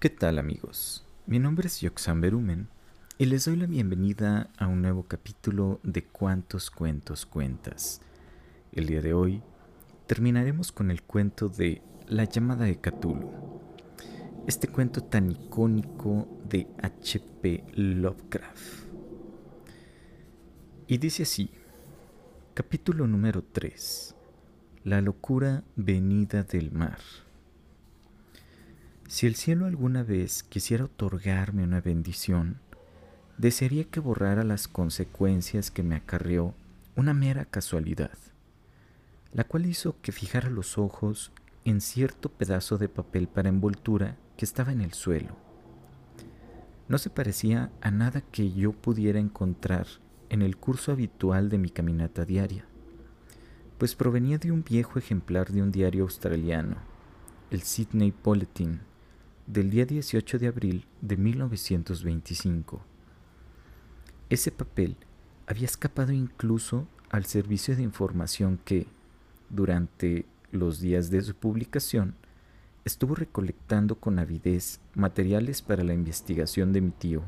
¿Qué tal amigos? Mi nombre es Yoxan Berumen y les doy la bienvenida a un nuevo capítulo de Cuántos cuentos cuentas. El día de hoy terminaremos con el cuento de La llamada de Cthulhu. Este cuento tan icónico de H.P. Lovecraft. Y dice así, capítulo número 3. La locura venida del mar. Si el cielo alguna vez quisiera otorgarme una bendición, desearía que borrara las consecuencias que me acarreó una mera casualidad, la cual hizo que fijara los ojos en cierto pedazo de papel para envoltura que estaba en el suelo. No se parecía a nada que yo pudiera encontrar en el curso habitual de mi caminata diaria, pues provenía de un viejo ejemplar de un diario australiano, el Sydney Bulletin, del día 18 de abril de 1925. Ese papel había escapado incluso al servicio de información que, durante los días de su publicación, estuvo recolectando con avidez materiales para la investigación de mi tío.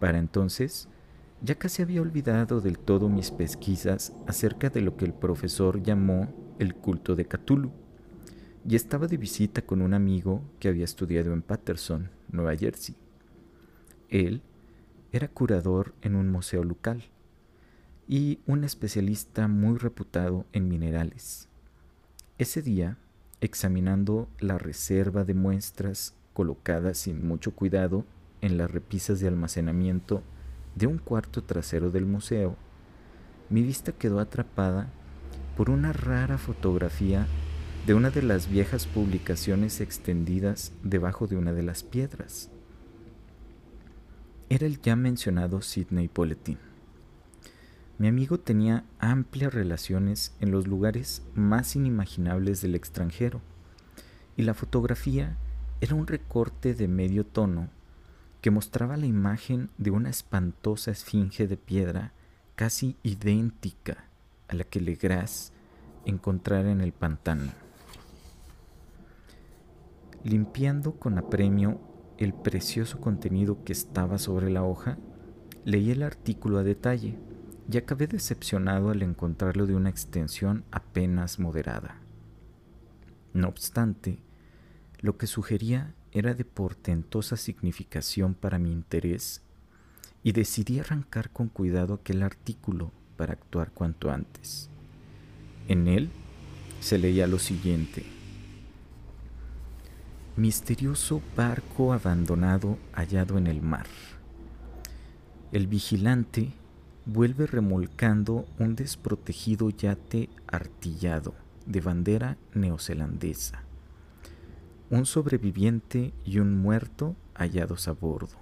Para entonces, ya casi había olvidado del todo mis pesquisas acerca de lo que el profesor llamó el culto de Cthulhu y estaba de visita con un amigo que había estudiado en Patterson, Nueva Jersey. Él era curador en un museo local y un especialista muy reputado en minerales. Ese día, examinando la reserva de muestras colocadas sin mucho cuidado en las repisas de almacenamiento de un cuarto trasero del museo, mi vista quedó atrapada por una rara fotografía de una de las viejas publicaciones extendidas debajo de una de las piedras. Era el ya mencionado Sidney Bulletin. Mi amigo tenía amplias relaciones en los lugares más inimaginables del extranjero, y la fotografía era un recorte de medio tono que mostraba la imagen de una espantosa esfinge de piedra casi idéntica a la que Legras encontrara en el pantano. Limpiando con apremio el precioso contenido que estaba sobre la hoja, leí el artículo a detalle y acabé decepcionado al encontrarlo de una extensión apenas moderada. No obstante, lo que sugería era de portentosa significación para mi interés y decidí arrancar con cuidado aquel artículo para actuar cuanto antes. En él se leía lo siguiente. Misterioso barco abandonado hallado en el mar. El vigilante vuelve remolcando un desprotegido yate artillado de bandera neozelandesa. Un sobreviviente y un muerto hallados a bordo.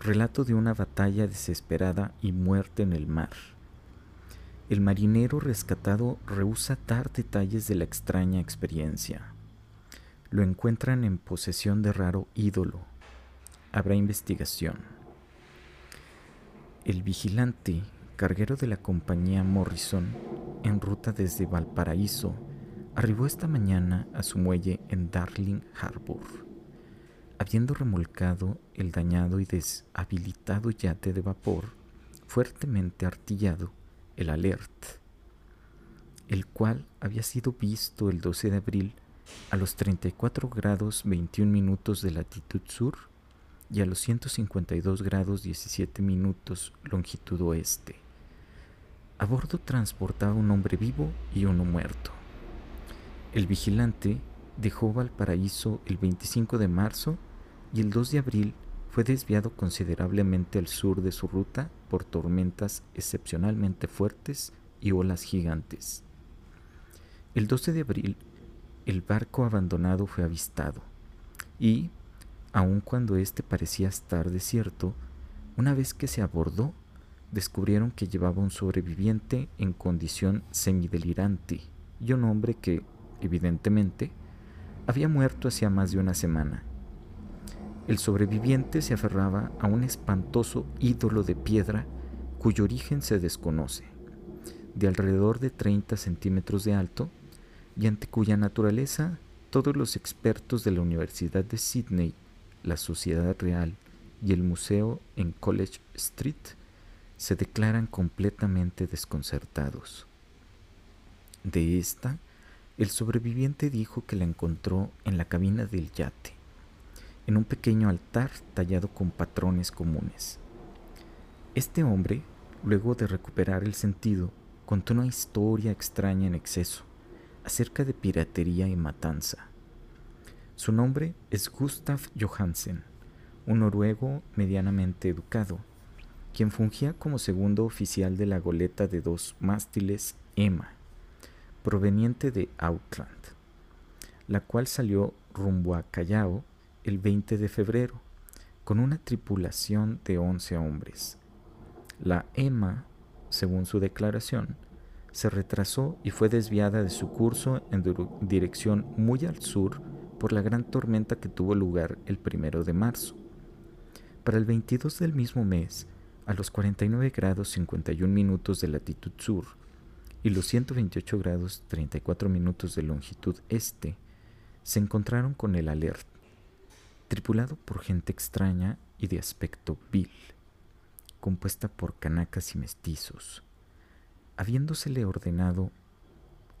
Relato de una batalla desesperada y muerte en el mar. El marinero rescatado rehúsa dar detalles de la extraña experiencia lo encuentran en posesión de raro ídolo. Habrá investigación. El vigilante, carguero de la compañía Morrison, en ruta desde Valparaíso, arribó esta mañana a su muelle en Darling Harbour, habiendo remolcado el dañado y deshabilitado yate de vapor fuertemente artillado, el Alert, el cual había sido visto el 12 de abril a los 34 grados 21 minutos de latitud sur y a los 152 grados 17 minutos longitud oeste. A bordo transportaba un hombre vivo y uno muerto. El vigilante dejó Valparaíso el 25 de marzo y el 2 de abril fue desviado considerablemente al sur de su ruta por tormentas excepcionalmente fuertes y olas gigantes. El 12 de abril el barco abandonado fue avistado, y, aun cuando éste parecía estar desierto, una vez que se abordó, descubrieron que llevaba un sobreviviente en condición semidelirante y un hombre que, evidentemente, había muerto hacía más de una semana. El sobreviviente se aferraba a un espantoso ídolo de piedra cuyo origen se desconoce, de alrededor de 30 centímetros de alto y ante cuya naturaleza todos los expertos de la Universidad de Sydney, la Sociedad Real y el museo en College Street se declaran completamente desconcertados. De esta, el sobreviviente dijo que la encontró en la cabina del yate, en un pequeño altar tallado con patrones comunes. Este hombre, luego de recuperar el sentido, contó una historia extraña en exceso acerca de piratería y matanza. Su nombre es Gustav Johansen, un noruego medianamente educado, quien fungía como segundo oficial de la goleta de dos mástiles Emma, proveniente de Outland, la cual salió rumbo a Callao el 20 de febrero, con una tripulación de 11 hombres. La Emma, según su declaración, se retrasó y fue desviada de su curso en dirección muy al sur por la gran tormenta que tuvo lugar el primero de marzo. Para el 22 del mismo mes, a los 49 grados 51 minutos de latitud sur y los 128 grados 34 minutos de longitud este, se encontraron con el Alert, tripulado por gente extraña y de aspecto vil, compuesta por canacas y mestizos Habiéndosele ordenado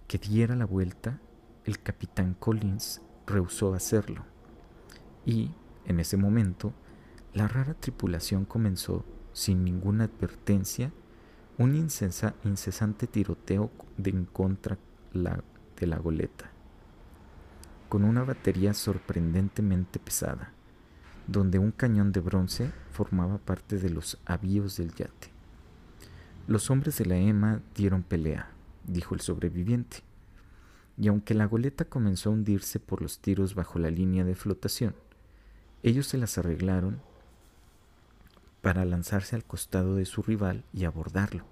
que diera la vuelta, el capitán Collins rehusó hacerlo. Y, en ese momento, la rara tripulación comenzó, sin ninguna advertencia, un incesante tiroteo de en contra de la goleta, con una batería sorprendentemente pesada, donde un cañón de bronce formaba parte de los avíos del yate. Los hombres de la EMA dieron pelea, dijo el sobreviviente, y aunque la goleta comenzó a hundirse por los tiros bajo la línea de flotación, ellos se las arreglaron para lanzarse al costado de su rival y abordarlo.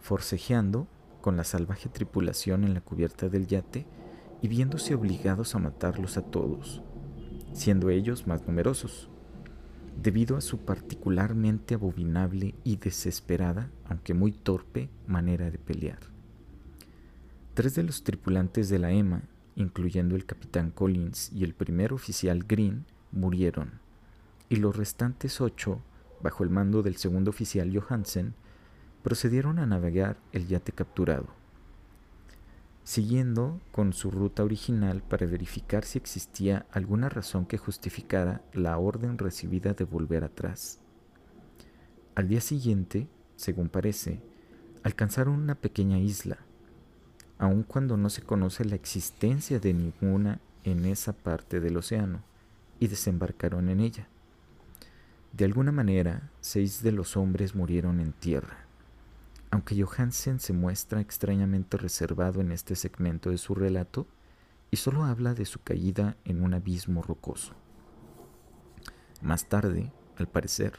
Forcejeando con la salvaje tripulación en la cubierta del yate y viéndose obligados a matarlos a todos, siendo ellos más numerosos debido a su particularmente abominable y desesperada, aunque muy torpe, manera de pelear. Tres de los tripulantes de la EMA, incluyendo el capitán Collins y el primer oficial Green, murieron, y los restantes ocho, bajo el mando del segundo oficial Johansen, procedieron a navegar el yate capturado siguiendo con su ruta original para verificar si existía alguna razón que justificara la orden recibida de volver atrás. Al día siguiente, según parece, alcanzaron una pequeña isla, aun cuando no se conoce la existencia de ninguna en esa parte del océano, y desembarcaron en ella. De alguna manera, seis de los hombres murieron en tierra. Aunque Johansen se muestra extrañamente reservado en este segmento de su relato y solo habla de su caída en un abismo rocoso. Más tarde, al parecer,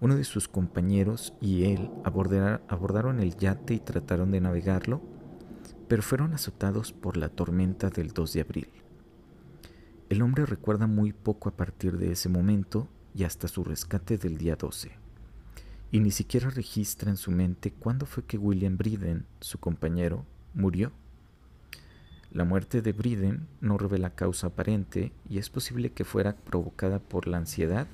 uno de sus compañeros y él abordaron el yate y trataron de navegarlo, pero fueron azotados por la tormenta del 2 de abril. El hombre recuerda muy poco a partir de ese momento y hasta su rescate del día 12 y ni siquiera registra en su mente cuándo fue que William Briden, su compañero, murió. La muerte de Briden no revela causa aparente y es posible que fuera provocada por la ansiedad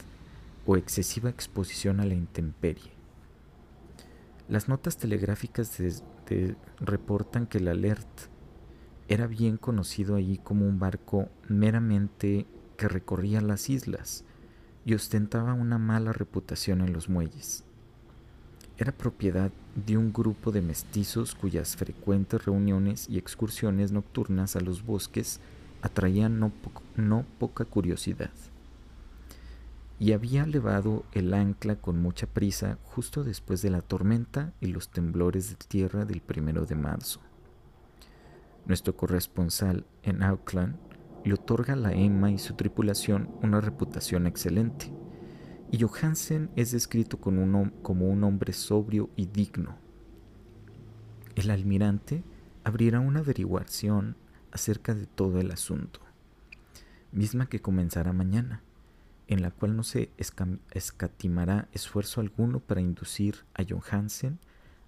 o excesiva exposición a la intemperie. Las notas telegráficas reportan que el Alert era bien conocido allí como un barco meramente que recorría las islas y ostentaba una mala reputación en los muelles era propiedad de un grupo de mestizos cuyas frecuentes reuniones y excursiones nocturnas a los bosques atraían no, poca curiosidad. Y había levado el ancla con mucha prisa justo después de la tormenta y los temblores de tierra del primero de marzo. Nuestro corresponsal en Auckland le otorga a la Emma y su tripulación una reputación excelente y Johansen es descrito como un hombre sobrio y digno. El almirante abrirá una averiguación acerca de todo el asunto, misma que comenzará mañana, en la cual no se escatimará esfuerzo alguno para inducir a Johansen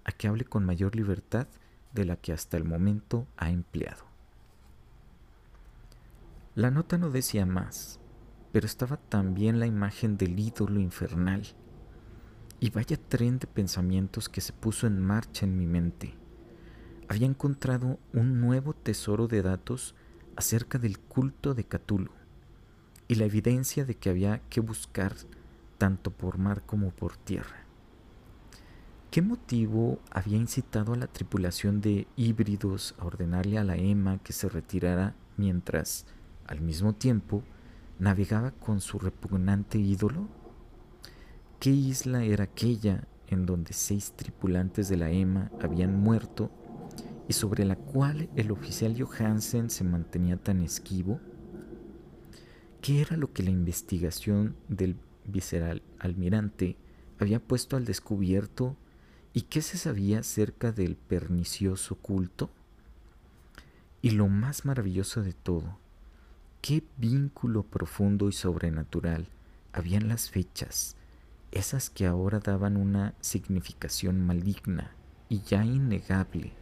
a que hable con mayor libertad de la que hasta el momento ha empleado. La nota no decía más, pero estaba también la imagen del ídolo infernal. Y vaya tren de pensamientos que se puso en marcha en mi mente. Había encontrado un nuevo tesoro de datos acerca del culto de Cthulhu y la evidencia de que había que buscar tanto por mar como por tierra. ¿Qué motivo había incitado a la tripulación de híbridos a ordenarle a la EMA que se retirara mientras, al mismo tiempo, navegaba con su repugnante ídolo? ¿Qué isla era aquella en donde seis tripulantes de la EMA habían muerto y sobre la cual el oficial Johansen se mantenía tan esquivo? ¿Qué era lo que la investigación del vicealmirante había puesto al descubierto y qué se sabía acerca del pernicioso culto? Y lo más maravilloso de todo, qué vínculo profundo y sobrenatural habían las fechas, esas que ahora daban una significación maligna y ya innegable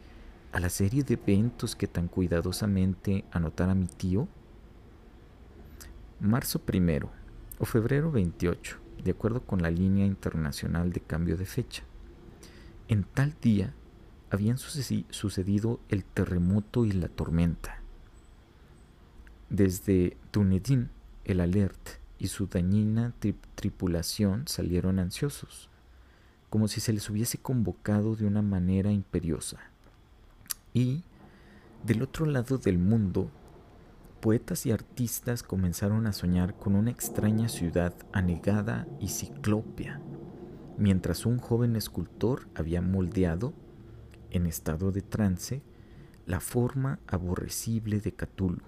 a la serie de eventos que tan cuidadosamente anotara mi tío? Marzo primero o febrero 28, de acuerdo con la línea internacional de cambio de fecha. En tal día habían sucedido el terremoto y la tormenta. Desde Dunedin, el Alert y su dañina tripulación salieron ansiosos, como si se les hubiese convocado de una manera imperiosa. Y, del otro lado del mundo, poetas y artistas comenzaron a soñar con una extraña ciudad anegada y ciclópea, mientras un joven escultor había moldeado, en estado de trance, la forma aborrecible de Cthulhu.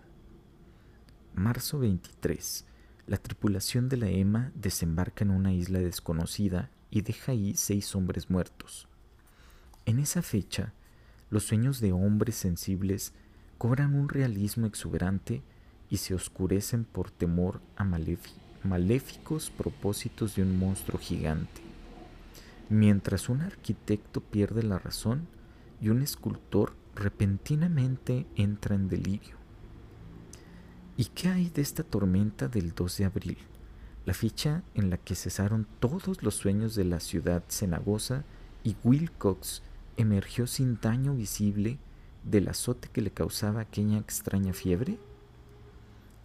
Marzo 23. La tripulación de la EMA desembarca en una isla desconocida y deja ahí seis hombres muertos. En esa fecha, los sueños de hombres sensibles cobran un realismo exuberante y se oscurecen por temor a maléficos propósitos de un monstruo gigante. Mientras un arquitecto pierde la razón y un escultor repentinamente entra en delirio. ¿Y qué hay de esta tormenta del 2 de abril? La fecha en la que cesaron todos los sueños de la ciudad cenagosa y Wilcox emergió sin daño visible del azote que le causaba aquella extraña fiebre?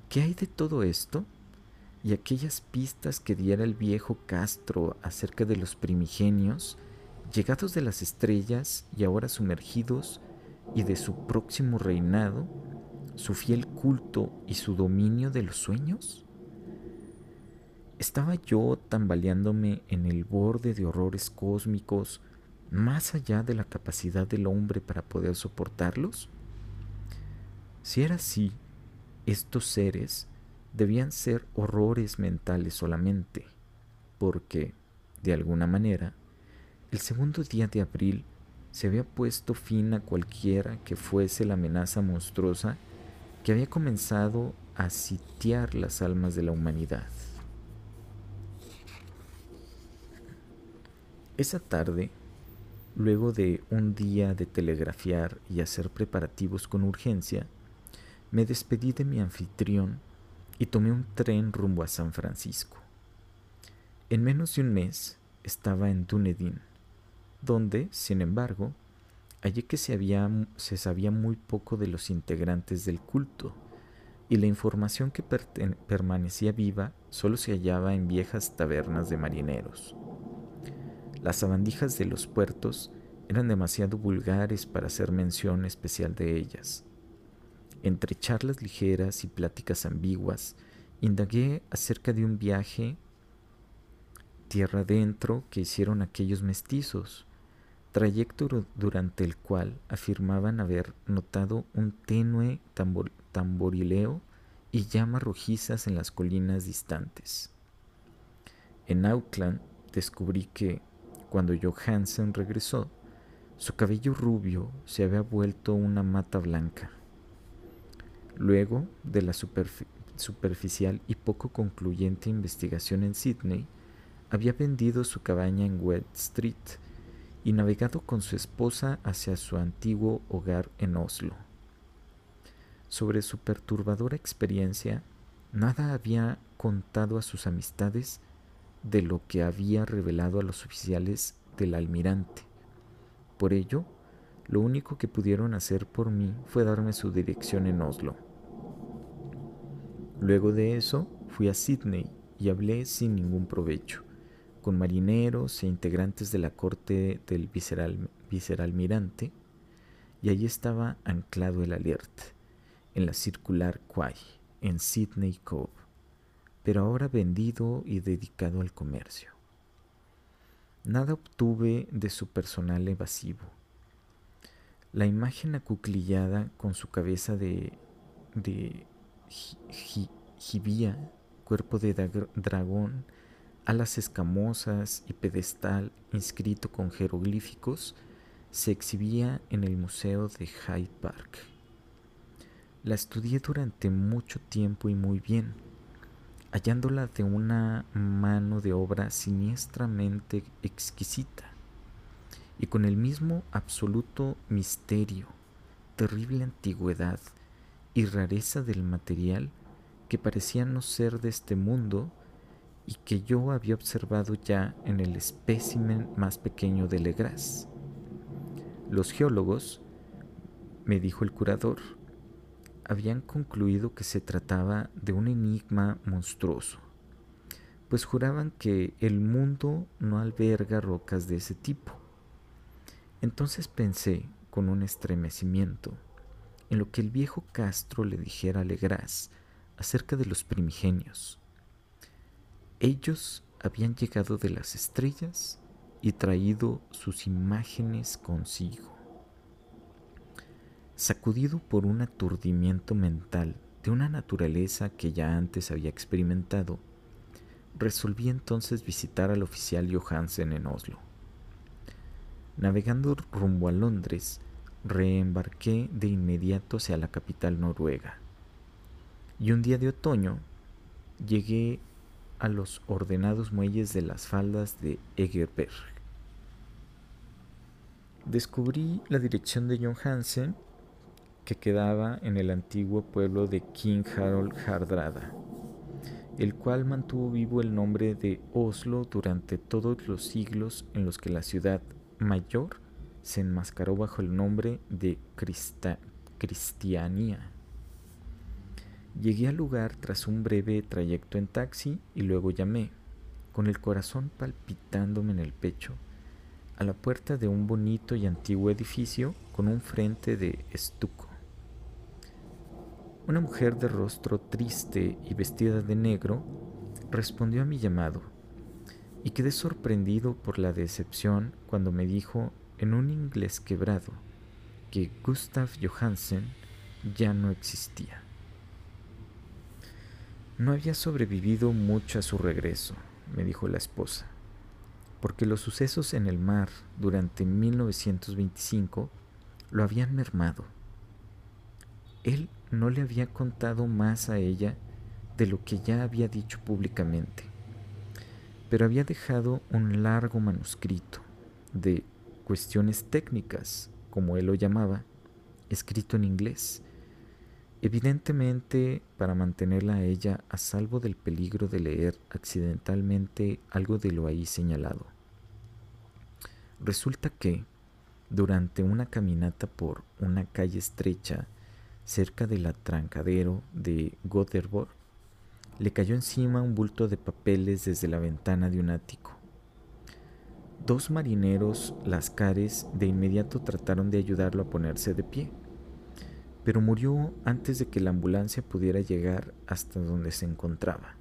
¿Qué hay de todo esto? Y aquellas pistas que diera el viejo Castro acerca de los primigenios, llegados de las estrellas y ahora sumergidos, y de su próximo reinado, su fiel culto y su dominio de los sueños? ¿Estaba yo tambaleándome en el borde de horrores cósmicos más allá de la capacidad del hombre para poder soportarlos? Si era así, estos seres debían ser horrores mentales solamente, porque, de alguna manera, el segundo día de abril se había puesto fin a cualquiera que fuese la amenaza monstruosa que había comenzado a sitiar las almas de la humanidad. Esa tarde Luego de un día de telegrafiar y hacer preparativos con urgencia, me despedí de mi anfitrión y tomé un tren rumbo a San Francisco. En menos de un mes estaba en Dunedin, donde, sin embargo, hallé que se, se sabía muy poco de los integrantes del culto, y la información que permanecía viva solo se hallaba en viejas tabernas de marineros. Las sabandijas de los puertos eran demasiado vulgares para hacer mención especial de ellas. Entre charlas ligeras y pláticas ambiguas, indagué acerca de un viaje tierra adentro que hicieron aquellos mestizos, trayecto durante el cual afirmaban haber notado un tenue tamborileo y llamas rojizas en las colinas distantes. En Auckland descubrí que cuando Johansen regresó, su cabello rubio se había vuelto una mata blanca. Luego de la superficial y poco concluyente investigación en Sydney, había vendido su cabaña en West Street y navegado con su esposa hacia su antiguo hogar en Oslo. sobre su perturbadora experiencia, nada había contado a sus amistades de lo que había revelado a los oficiales del almirante. Por ello, lo único que pudieron hacer por mí fue darme su dirección en Oslo. Luego de eso, fui a Sydney y hablé sin ningún provecho con marineros e integrantes de la corte del viceralmirante, y allí estaba anclado el Alert, en la circular Quay, en Sydney Cove, pero ahora vendido y dedicado al comercio. Nada obtuve de su personal evasivo. La imagen acuclillada con su cabeza de, de jibía, cuerpo de dragón, alas escamosas y pedestal inscrito con jeroglíficos se exhibía en el Museo de Hyde Park. La estudié durante mucho tiempo y muy bien, hallándola de una mano de obra siniestramente exquisita y con el mismo absoluto misterio, terrible antigüedad y rareza del material que parecía no ser de este mundo, y que yo había observado ya en el espécimen más pequeño de Legras. Los geólogos, me dijo el curador, habían concluido que se trataba de un enigma monstruoso, pues juraban que el mundo no alberga rocas de ese tipo. Entonces pensé, con un estremecimiento, en lo que el viejo Castro le dijera a Legras acerca de los primigenios ellos habían llegado de las estrellas y traído sus imágenes consigo. Sacudido por un aturdimiento mental de una naturaleza que ya antes había experimentado, resolví entonces visitar al oficial Johansen en Oslo. Navegando rumbo a Londres, reembarqué de inmediato hacia la capital noruega. Y un día de otoño llegué a los ordenados muelles de las faldas de Egerberg. Descubrí la dirección de John Hansen, que quedaba en el antiguo pueblo de King Harold Hardrada, el cual mantuvo vivo el nombre de Oslo durante todos los siglos en los que la ciudad mayor se enmascaró bajo el nombre de Cristianía. Llegué al lugar tras un breve trayecto en taxi y luego llamé, con el corazón palpitándome en el pecho, a la puerta de un bonito y antiguo edificio con un frente de estuco. Una mujer de rostro triste y vestida de negro respondió a mi llamado y quedé sorprendido por la decepción cuando me dijo en un inglés quebrado que Gustav Johansen ya no existía. No había sobrevivido mucho a su regreso, me dijo la esposa, porque los sucesos en el mar durante 1925 lo habían mermado. Él no le había contado más a ella de lo que ya había dicho públicamente, pero había dejado un largo manuscrito de cuestiones técnicas, como él lo llamaba, escrito en inglés evidentemente para mantenerla a ella a salvo del peligro de leer accidentalmente algo de lo ahí señalado. Resulta que, durante una caminata por una calle estrecha cerca del atrancadero de Gothenburg, le cayó encima un bulto de papeles desde la ventana de un ático. Dos marineros lascares de inmediato trataron de ayudarlo a ponerse de pie pero murió antes de que la ambulancia pudiera llegar hasta donde se encontraba.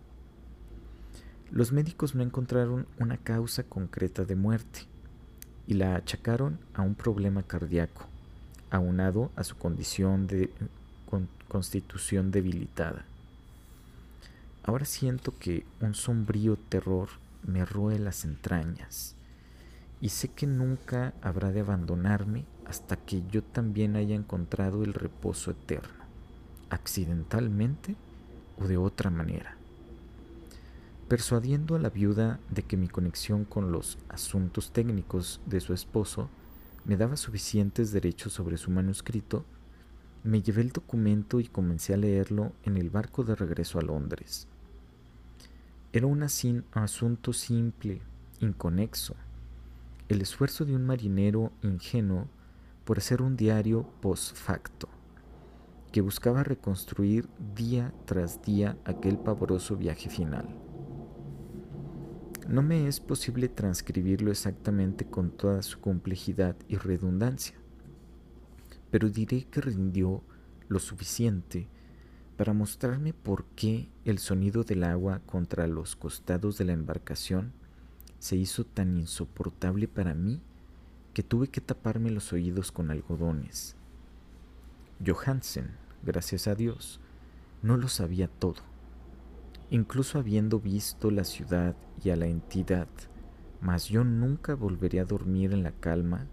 Los médicos no encontraron una causa concreta de muerte y la achacaron a un problema cardíaco, aunado a su condición de constitución debilitada. Ahora siento que un sombrío terror me roe las entrañas y sé que nunca habrá de abandonarme hasta que yo también haya encontrado el reposo eterno, accidentalmente o de otra manera. Persuadiendo a la viuda de que mi conexión con los asuntos técnicos de su esposo me daba suficientes derechos sobre su manuscrito, Me llevé el documento y comencé a leerlo en el barco de regreso a Londres. Era un asunto simple, inconexo, el esfuerzo de un marinero ingenuo por hacer un diario post facto, que buscaba reconstruir día tras día aquel pavoroso viaje final. No me es posible transcribirlo exactamente con toda su complejidad y redundancia, pero diré que rindió lo suficiente para mostrarme por qué el sonido del agua contra los costados de la embarcación se hizo tan insoportable para mí que tuve que taparme los oídos con algodones. Johansen, gracias a Dios, no lo sabía todo. Incluso habiendo visto la ciudad y a la entidad, mas yo nunca volveré a dormir en la calma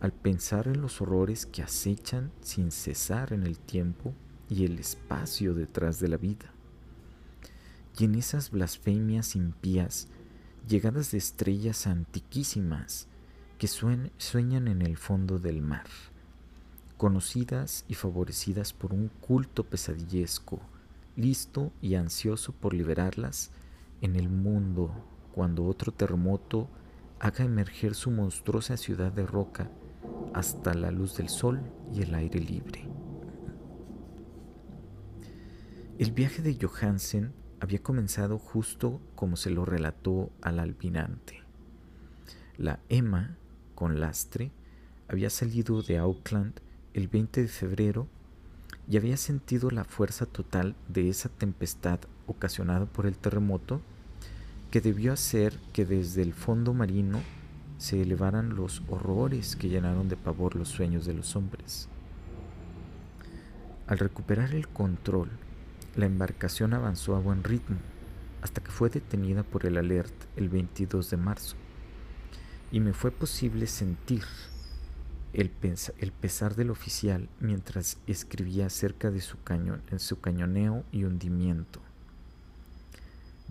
al pensar en los horrores que acechan sin cesar en el tiempo y el espacio detrás de la vida. Y en esas blasfemias impías, llegadas de estrellas antiquísimas, que sueñan en el fondo del mar, conocidas y favorecidas por un culto pesadillesco, listo y ansioso por liberarlas en el mundo cuando otro terremoto haga emerger su monstruosa ciudad de roca hasta la luz del sol y el aire libre. El viaje de Johansen había comenzado justo como se lo relató al albinante. La Emma con lastre, había salido de Auckland el 20 de febrero y había sentido la fuerza total de esa tempestad ocasionada por el terremoto que debió hacer que desde el fondo marino se elevaran los horrores que llenaron de pavor los sueños de los hombres. Al recuperar el control, la embarcación avanzó a buen ritmo hasta que fue detenida por el alert el 22 de marzo y me fue posible sentir el, pesar del oficial mientras escribía acerca de su, en su cañoneo y hundimiento.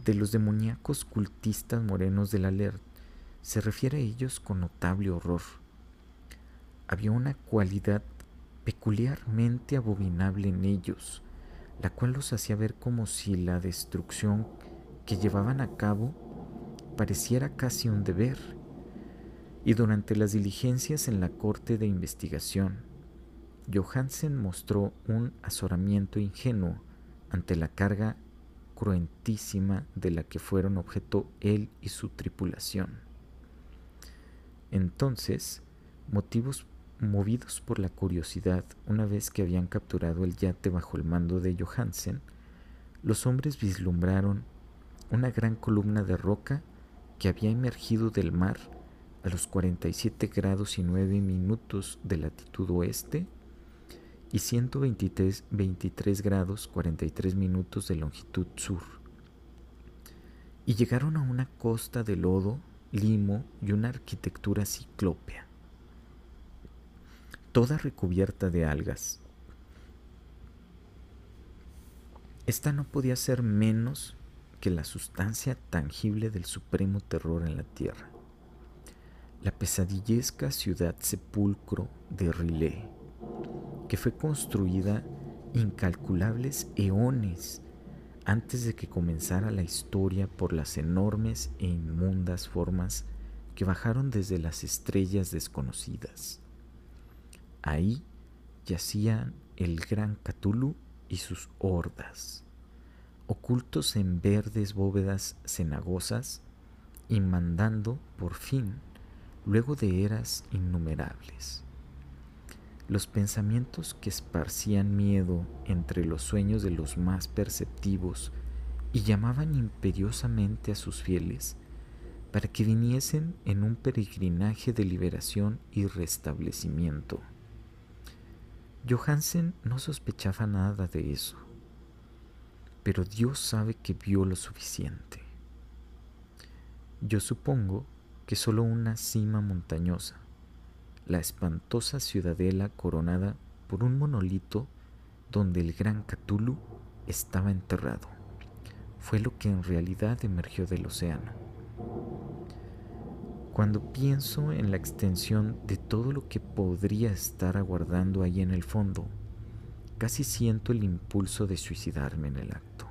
De los demoníacos cultistas morenos del alert se refiere a ellos con notable horror. Había una cualidad peculiarmente abominable en ellos, la cual los hacía ver como si la destrucción que llevaban a cabo pareciera casi un deber y durante las diligencias en la corte de investigación, Johansen mostró un azoramiento ingenuo ante la carga cruentísima de la que fueron objeto él y su tripulación. Entonces, motivos movidos por la curiosidad, una vez que habían capturado el yate bajo el mando de Johansen, los hombres vislumbraron una gran columna de roca que había emergido del mar a los 47 grados y 9 minutos de latitud oeste y 123 23 grados 43 minutos de longitud sur. Y llegaron a una costa de lodo, limo y una arquitectura ciclópea, toda recubierta de algas. Esta no podía ser menos que la sustancia tangible del supremo terror en la tierra la pesadillesca ciudad sepulcro de Rilé, que fue construida incalculables eones antes de que comenzara la historia por las enormes e inmundas formas que bajaron desde las estrellas desconocidas. Ahí yacían el gran Cthulhu y sus hordas, ocultos en verdes bóvedas cenagosas y mandando, por fin, luego de eras innumerables. Los pensamientos que esparcían miedo entre los sueños de los más perceptivos y llamaban imperiosamente a sus fieles para que viniesen en un peregrinaje de liberación y restablecimiento. Johansen no sospechaba nada de eso, pero Dios sabe que vio lo suficiente. Yo supongo que solo una cima montañosa, la espantosa ciudadela coronada por un monolito donde el gran Cthulhu estaba enterrado, fue lo que en realidad emergió del océano. Cuando pienso en la extensión de todo lo que podría estar aguardando ahí en el fondo, casi siento el impulso de suicidarme en el acto.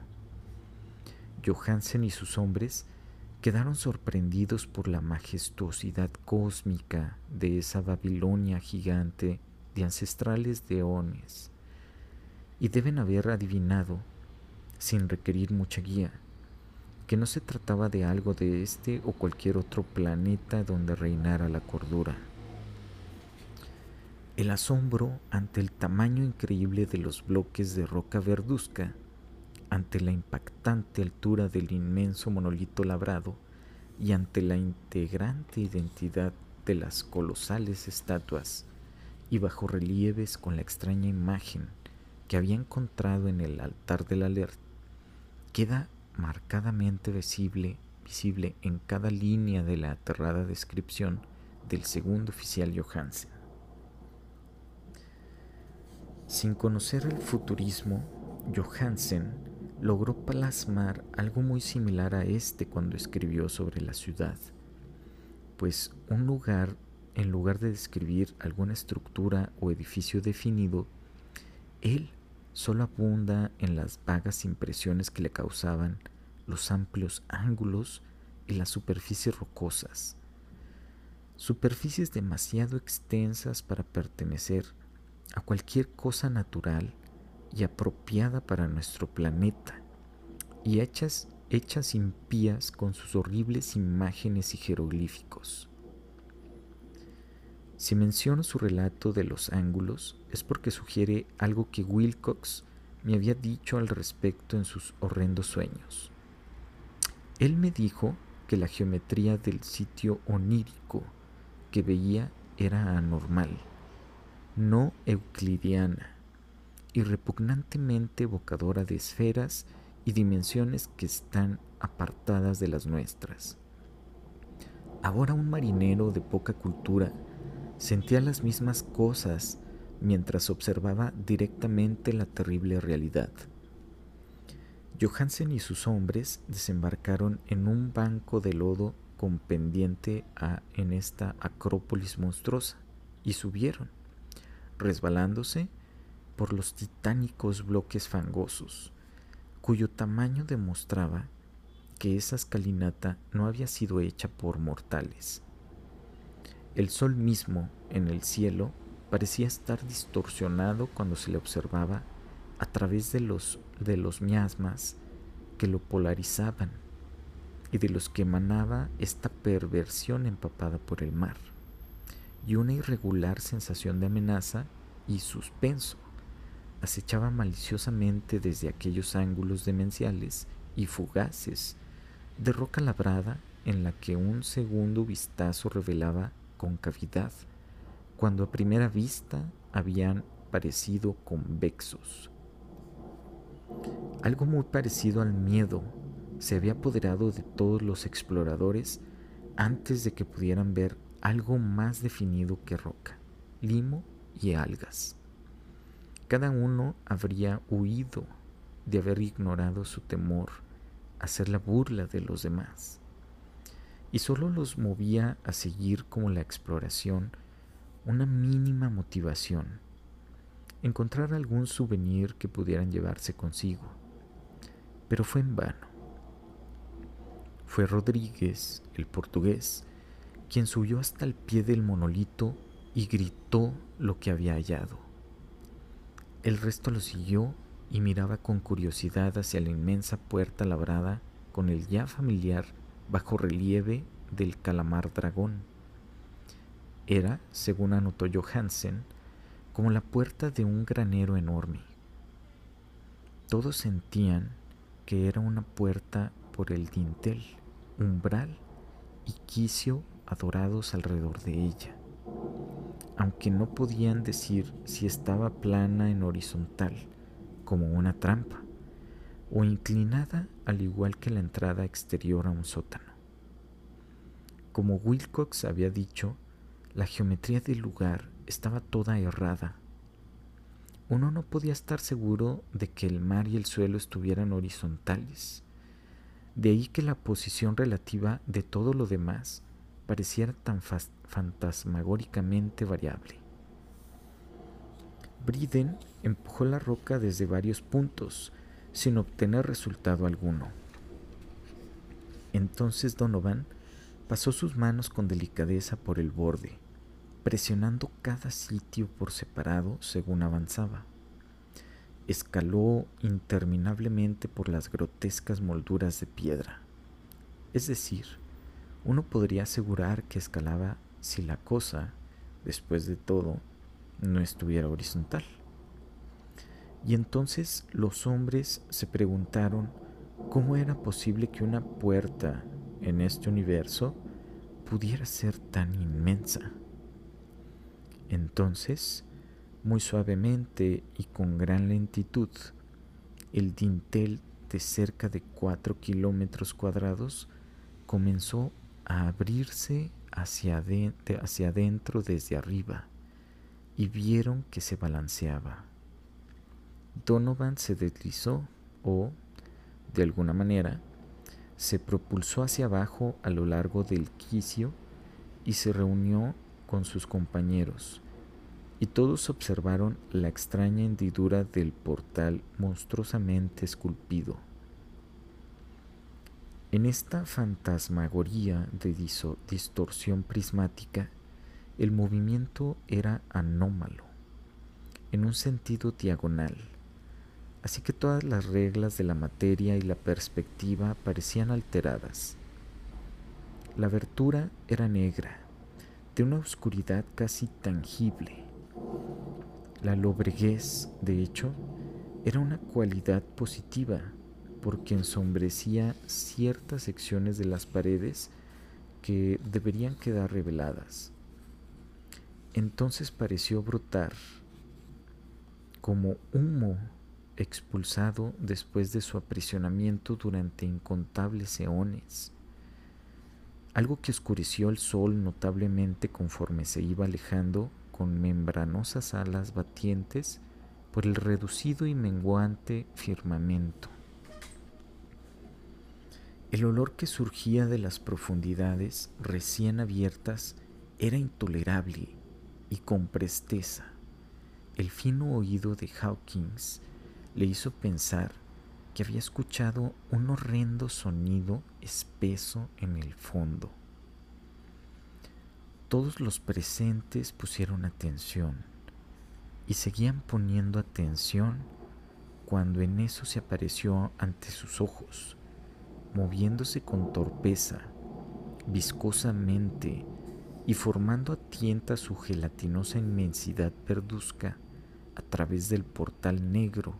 Johansen y sus hombres quedaron sorprendidos por la majestuosidad cósmica de esa Babilonia gigante de ancestrales deones y deben haber adivinado, sin requerir mucha guía, que no se trataba de algo de este o cualquier otro planeta donde reinara la cordura. El asombro ante el tamaño increíble de los bloques de roca verduzca ante la impactante altura del inmenso monolito labrado y ante la integrante identidad de las colosales estatuas y bajo relieves con la extraña imagen que había encontrado en el altar del alert, queda marcadamente visible, visible en cada línea de la aterrada descripción del segundo oficial Johansen. Sin conocer el futurismo, Johansen logró plasmar algo muy similar a este cuando escribió sobre la ciudad, pues un lugar, en lugar de describir alguna estructura o edificio definido, él solo abunda en las vagas impresiones que le causaban los amplios ángulos y las superficies rocosas, superficies demasiado extensas para pertenecer a cualquier cosa natural y apropiada para nuestro planeta, y hechas, hechas impías con sus horribles imágenes y jeroglíficos. Si menciono su relato de los ángulos es porque sugiere algo que Wilcox me había dicho al respecto en sus horrendos sueños. Él me dijo que la geometría del sitio onírico que veía era anormal, no euclidiana, y repugnantemente evocadora de esferas y dimensiones que están apartadas de las nuestras. Ahora un marinero de poca cultura sentía las mismas cosas mientras observaba directamente la terrible realidad. Johansen y sus hombres desembarcaron en un banco de lodo con pendiente a, en esta acrópolis monstruosa y subieron, resbalándose por los titánicos bloques fangosos, cuyo tamaño demostraba que esa escalinata no había sido hecha por mortales. El sol mismo en el cielo parecía estar distorsionado cuando se le observaba a través de los, de los miasmas que lo polarizaban y de los que emanaba esta perversión empapada por el mar, y una irregular sensación de amenaza y suspenso acechaba maliciosamente desde aquellos ángulos demenciales y fugaces de roca labrada en la que un segundo vistazo revelaba concavidad, cuando a primera vista habían parecido convexos. Algo muy parecido al miedo se había apoderado de todos los exploradores antes de que pudieran ver algo más definido que roca, limo y algas. Cada uno habría huido de haber ignorado su temor a ser la burla de los demás. Y solo los movía a seguir como la exploración una mínima motivación, encontrar algún souvenir que pudieran llevarse consigo. Pero fue en vano. Fue Rodríguez, el portugués, quien subió hasta el pie del monolito y gritó lo que había hallado. El resto lo siguió y miraba con curiosidad hacia la inmensa puerta labrada con el ya familiar bajo relieve del calamar dragón. Era, según anotó Johansen, como la puerta de un granero enorme. Todos sentían que era una puerta por el dintel, umbral y quicio adorados alrededor de ella aunque no podían decir si estaba plana en horizontal, como una trampa, o inclinada al igual que la entrada exterior a un sótano. Como Wilcox había dicho, la geometría del lugar estaba toda errada. Uno no podía estar seguro de que el mar y el suelo estuvieran horizontales. De ahí que la posición relativa de todo lo demás pareciera tan fantasmagóricamente variable. Briden empujó la roca desde varios puntos, sin obtener resultado alguno. Entonces Donovan pasó sus manos con delicadeza por el borde, presionando cada sitio por separado según avanzaba. Escaló interminablemente por las grotescas molduras de piedra. Es decir, uno podría asegurar que escalaba si la cosa, después de todo, no estuviera horizontal. Y entonces los hombres se preguntaron cómo era posible que una puerta en este universo pudiera ser tan inmensa. Entonces, muy suavemente y con gran lentitud, el dintel de cerca de 4 kilómetros cuadrados comenzó a abrirse hacia, hacia adentro desde arriba y vieron que se balanceaba. Donovan se deslizó o, de alguna manera, se propulsó hacia abajo a lo largo del quicio y se reunió con sus compañeros, y todos observaron la extraña hendidura del portal monstruosamente esculpido. En esta fantasmagoría de distorsión prismática, el movimiento era anómalo, en un sentido diagonal, así que todas las reglas de la materia y la perspectiva parecían alteradas. La abertura era negra, de una oscuridad casi tangible. La lobreguez, de hecho, era una cualidad positiva porque ensombrecía ciertas secciones de las paredes que deberían quedar reveladas. Entonces pareció brotar como humo expulsado después de su aprisionamiento durante incontables eones, algo que oscureció el sol notablemente conforme se iba alejando con membranosas alas batientes por el reducido y menguante firmamento. El olor que surgía de las profundidades recién abiertas era intolerable y con presteza. El fino oído de Hawkins le hizo pensar que había escuchado un horrendo sonido espeso en el fondo. Todos los presentes pusieron atención y seguían poniendo atención cuando en eso se apareció ante sus ojos, moviéndose con torpeza, viscosamente, y formando a tienta su gelatinosa inmensidad perduzca a través del portal negro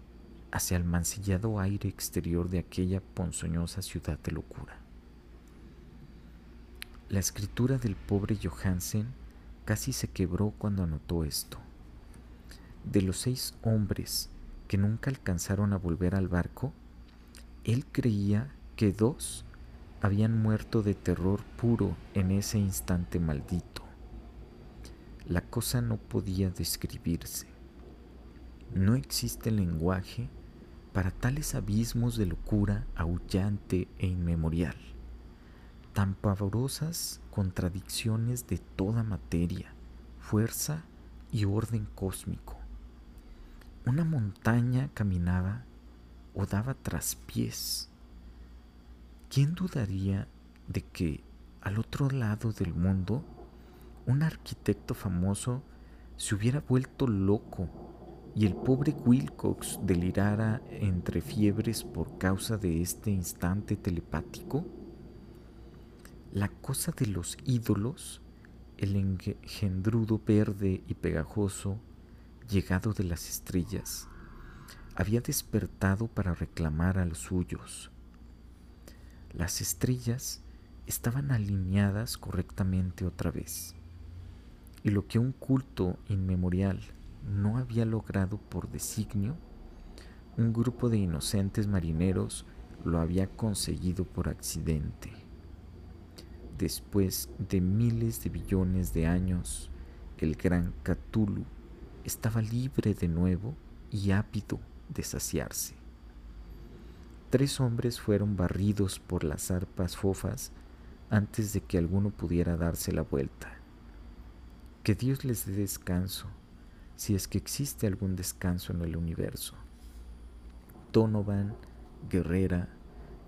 hacia el mancillado aire exterior de aquella ponzoñosa ciudad de locura. La escritura del pobre Johansen casi se quebró cuando anotó esto. De los seis hombres que nunca alcanzaron a volver al barco, él creía que dos habían muerto de terror puro en ese instante maldito. La cosa no podía describirse. No existe lenguaje para tales abismos de locura aullante e inmemorial, tan pavorosas contradicciones de toda materia, fuerza y orden cósmico. Una montaña caminaba o daba traspiés ¿quién dudaría de que al otro lado del mundo un arquitecto famoso se hubiera vuelto loco y el pobre Wilcox delirara entre fiebres por causa de este instante telepático? La cosa de los ídolos, el engendrudo verde y pegajoso llegado de las estrellas, había despertado para reclamar a los suyos las estrellas estaban alineadas correctamente otra vez. Y lo que un culto inmemorial no había logrado por designio, un grupo de inocentes marineros lo había conseguido por accidente. Después de miles de billones de años, el gran Cthulhu estaba libre de nuevo y ávido de saciarse. Tres hombres fueron barridos por las arpas fofas antes de que alguno pudiera darse la vuelta. Que Dios les dé descanso, si es que existe algún descanso en el universo. Donovan, Guerrera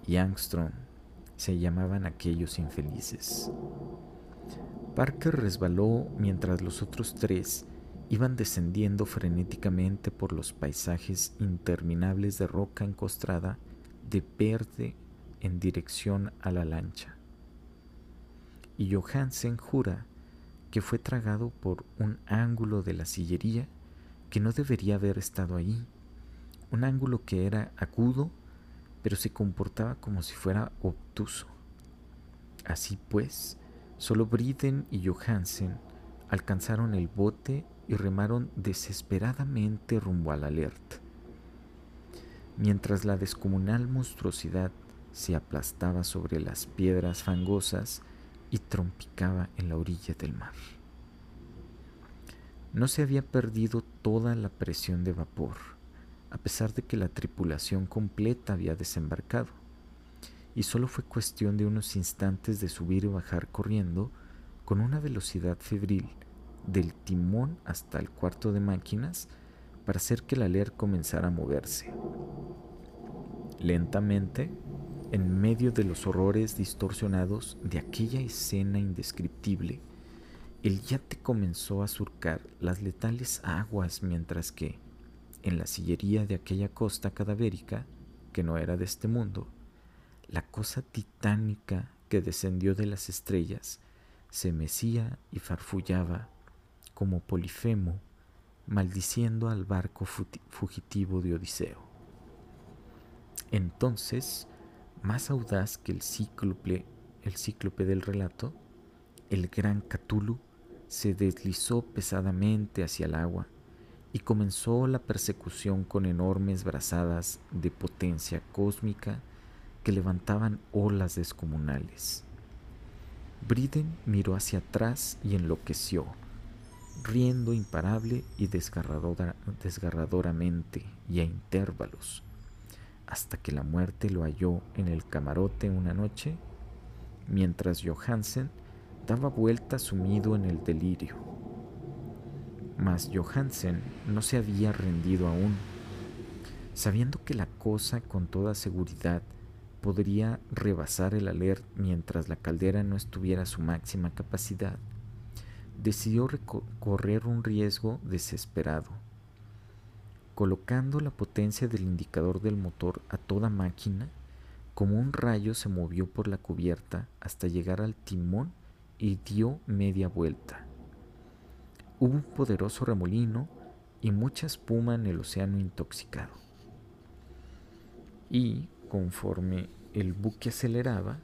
y Angstrom se llamaban aquellos infelices. Parker resbaló mientras los otros tres iban descendiendo frenéticamente por los paisajes interminables de roca encostrada de verde en dirección a la lancha. Y Johansen jura que fue tragado por un ángulo de la sillería que no debería haber estado ahí, un ángulo que era agudo, pero se comportaba como si fuera obtuso. Así pues, solo Briden y Johansen alcanzaron el bote y remaron desesperadamente rumbo al alerta. Mientras la descomunal monstruosidad se aplastaba sobre las piedras fangosas, y trompicaba en la orilla del mar. No se había perdido toda la presión de vapor, a pesar de que la tripulación completa había desembarcado, y solo fue cuestión de unos instantes de subir y bajar corriendo con una velocidad febril del timón hasta el cuarto de máquinas para hacer que el aler comenzara a moverse. Lentamente, en medio de los horrores distorsionados de aquella escena indescriptible, el yate comenzó a surcar las letales aguas mientras que, en la sillería de aquella costa cadavérica, que no era de este mundo, la cosa titánica que descendió de las estrellas se mecía y farfullaba como Polifemo, maldiciendo al barco fugitivo de Odiseo. Entonces, más audaz que el cíclope, el cíclope del relato, el gran Cthulhu se deslizó pesadamente hacia el agua y comenzó la persecución con enormes brazadas de potencia cósmica que levantaban olas descomunales. Briden miró hacia atrás y enloqueció, riendo imparable y desgarradoramente y a intervalos hasta que la muerte lo halló en el camarote una noche, mientras Johansen daba vuelta sumido en el delirio. Mas Johansen no se había rendido aún, sabiendo que la cosa con toda seguridad podría rebasar el alert mientras la caldera no estuviera a su máxima capacidad, decidió correr un riesgo desesperado colocando la potencia del indicador del motor a toda máquina, como un rayo se movió por la cubierta hasta llegar al timón y dio media vuelta. Hubo un poderoso remolino y mucha espuma en el océano intoxicado. Y conforme el buque aceleraba,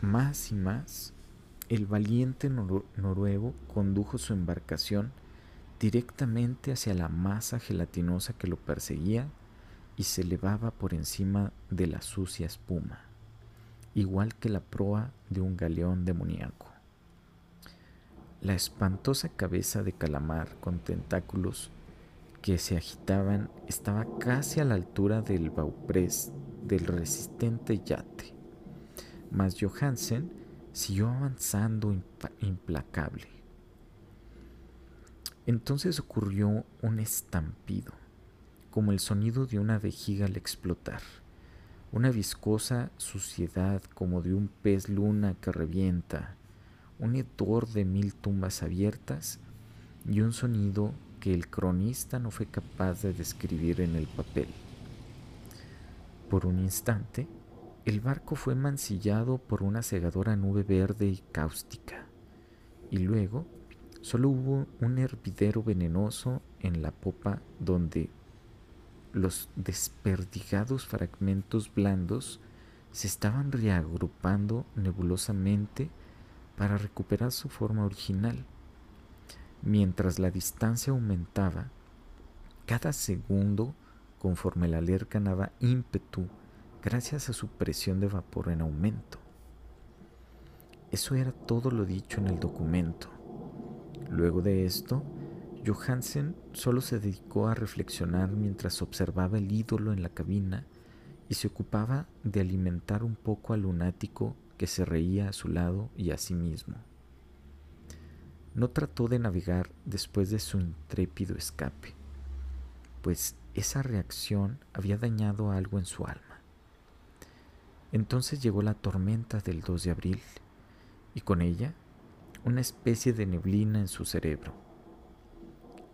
más y más, el valiente noruego condujo su embarcación directamente hacia la masa gelatinosa que lo perseguía y se elevaba por encima de la sucia espuma, igual que la proa de un galeón demoníaco. La espantosa cabeza de calamar con tentáculos que se agitaban estaba casi a la altura del bauprés del resistente yate, mas Johansen siguió avanzando implacable entonces ocurrió un estampido, como el sonido de una vejiga al explotar, una viscosa suciedad como de un pez luna que revienta, un hedor de mil tumbas abiertas y un sonido que el cronista no fue capaz de describir en el papel. Por un instante, el barco fue mancillado por una cegadora nube verde y cáustica, y luego Solo hubo un hervidero venenoso en la popa donde los desperdigados fragmentos blandos se estaban reagrupando nebulosamente para recuperar su forma original. Mientras la distancia aumentaba, cada segundo, conforme la aler ganaba ímpetu gracias a su presión de vapor en aumento. Eso era todo lo dicho en el documento. Luego de esto, Johansen solo se dedicó a reflexionar mientras observaba el ídolo en la cabina y se ocupaba de alimentar un poco al lunático que se reía a su lado y a sí mismo. no trató de navegar después de su intrépido escape, pues esa reacción había dañado algo en su alma. Entonces llegó la tormenta del 2 de abril y con ella una especie de neblina en su cerebro.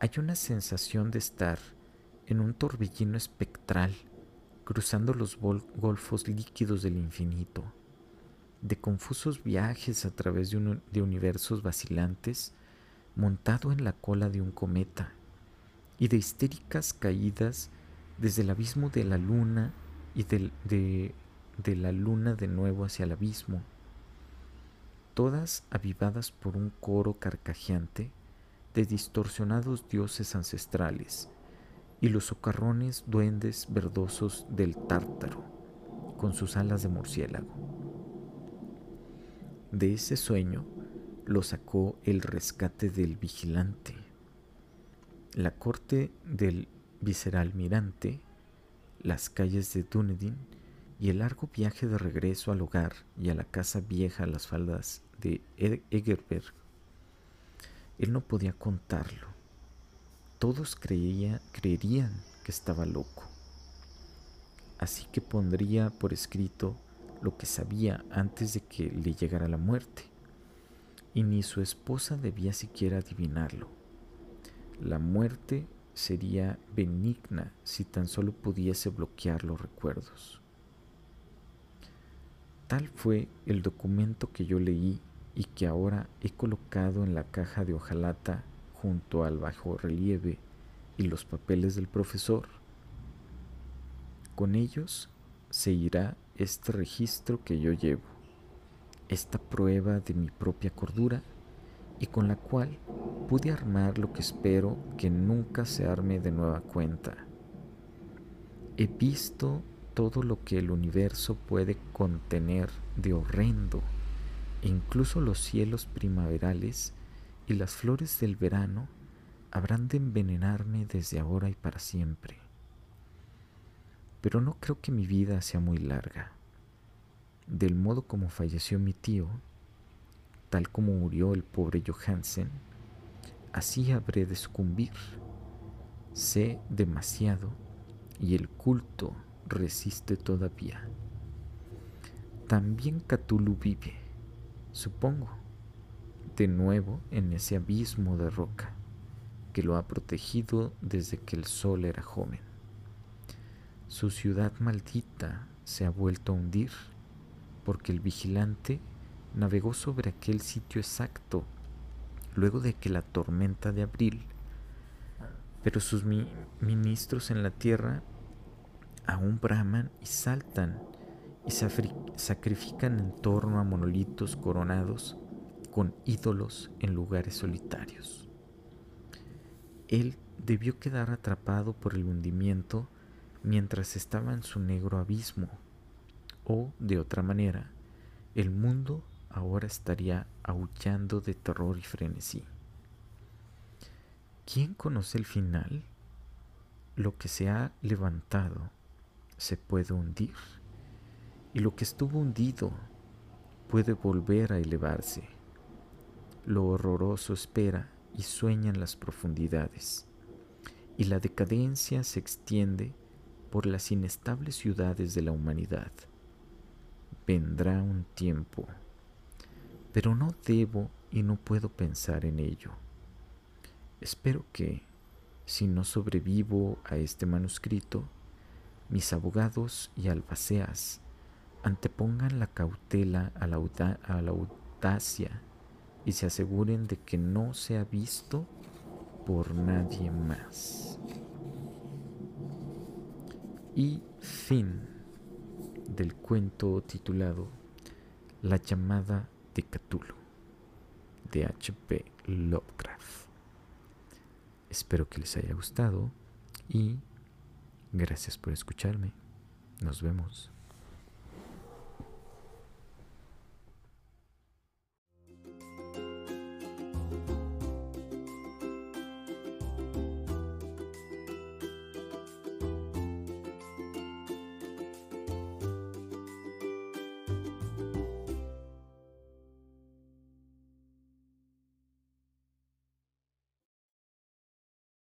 Hay una sensación de estar en un torbellino espectral cruzando los golfos líquidos del infinito, de confusos viajes a través de, universos vacilantes montado en la cola de un cometa y de histéricas caídas desde el abismo de la luna y de la luna de nuevo hacia el abismo, todas avivadas por un coro carcajeante de distorsionados dioses ancestrales y los socarrones duendes verdosos del tártaro con sus alas de murciélago. De ese sueño lo sacó el rescate del vigilante. La corte del viceralmirante, las calles de Dunedin y el largo viaje de regreso al hogar y a la casa vieja a las faldas de Egerberg. Él no podía contarlo todos creía, creerían que estaba loco. Así que pondría por escrito lo que sabía antes de que le llegara la muerte. Y ni su esposa debía siquiera adivinarlo. La muerte sería benigna si tan solo pudiese bloquear los recuerdos. Tal fue el documento que yo leí y que ahora he colocado en la caja de hojalata junto al bajo relieve y los papeles del profesor. Con ellos se irá este registro que yo llevo, esta prueba de mi propia cordura y con la cual pude armar lo que espero que nunca se arme de nueva cuenta. He visto todo lo que el universo puede contener de horrendo, incluso los cielos primaverales y las flores del verano habrán de envenenarme desde ahora y para siempre. Pero no creo que mi vida sea muy larga. Del modo como falleció mi tío, tal como murió el pobre Johansen, así habré de sucumbir. Sé demasiado y el culto resiste todavía. También Cthulhu vive, supongo de nuevo en ese abismo de roca que lo ha protegido desde que el sol era joven. Su ciudad maldita se ha vuelto a hundir porque el vigilante navegó sobre aquel sitio exacto luego de que la tormenta de abril, pero sus ministros en la tierra aún braman y saltan y sacrifican en torno a monolitos coronados con ídolos en lugares solitarios. Él debió quedar atrapado por el hundimiento mientras estaba en su negro abismo, o, de otra manera, el mundo ahora estaría aullando de terror y frenesí. ¿Quién conoce el final? Lo que se ha levantado se puede hundir, y lo que estuvo hundido puede volver a elevarse. Lo horroroso espera y sueña en las profundidades, y la decadencia se extiende por las inestables ciudades de la humanidad. Vendrá un tiempo, pero no debo y no puedo pensar en ello. Espero que, si no sobrevivo a este manuscrito, mis abogados y albaceas antepongan la cautela a la, audacia y se aseguren de que no se ha visto por nadie más. Y fin del cuento titulado La llamada de Cthulhu de H.P. Lovecraft. Espero que les haya gustado y gracias por escucharme. Nos vemos.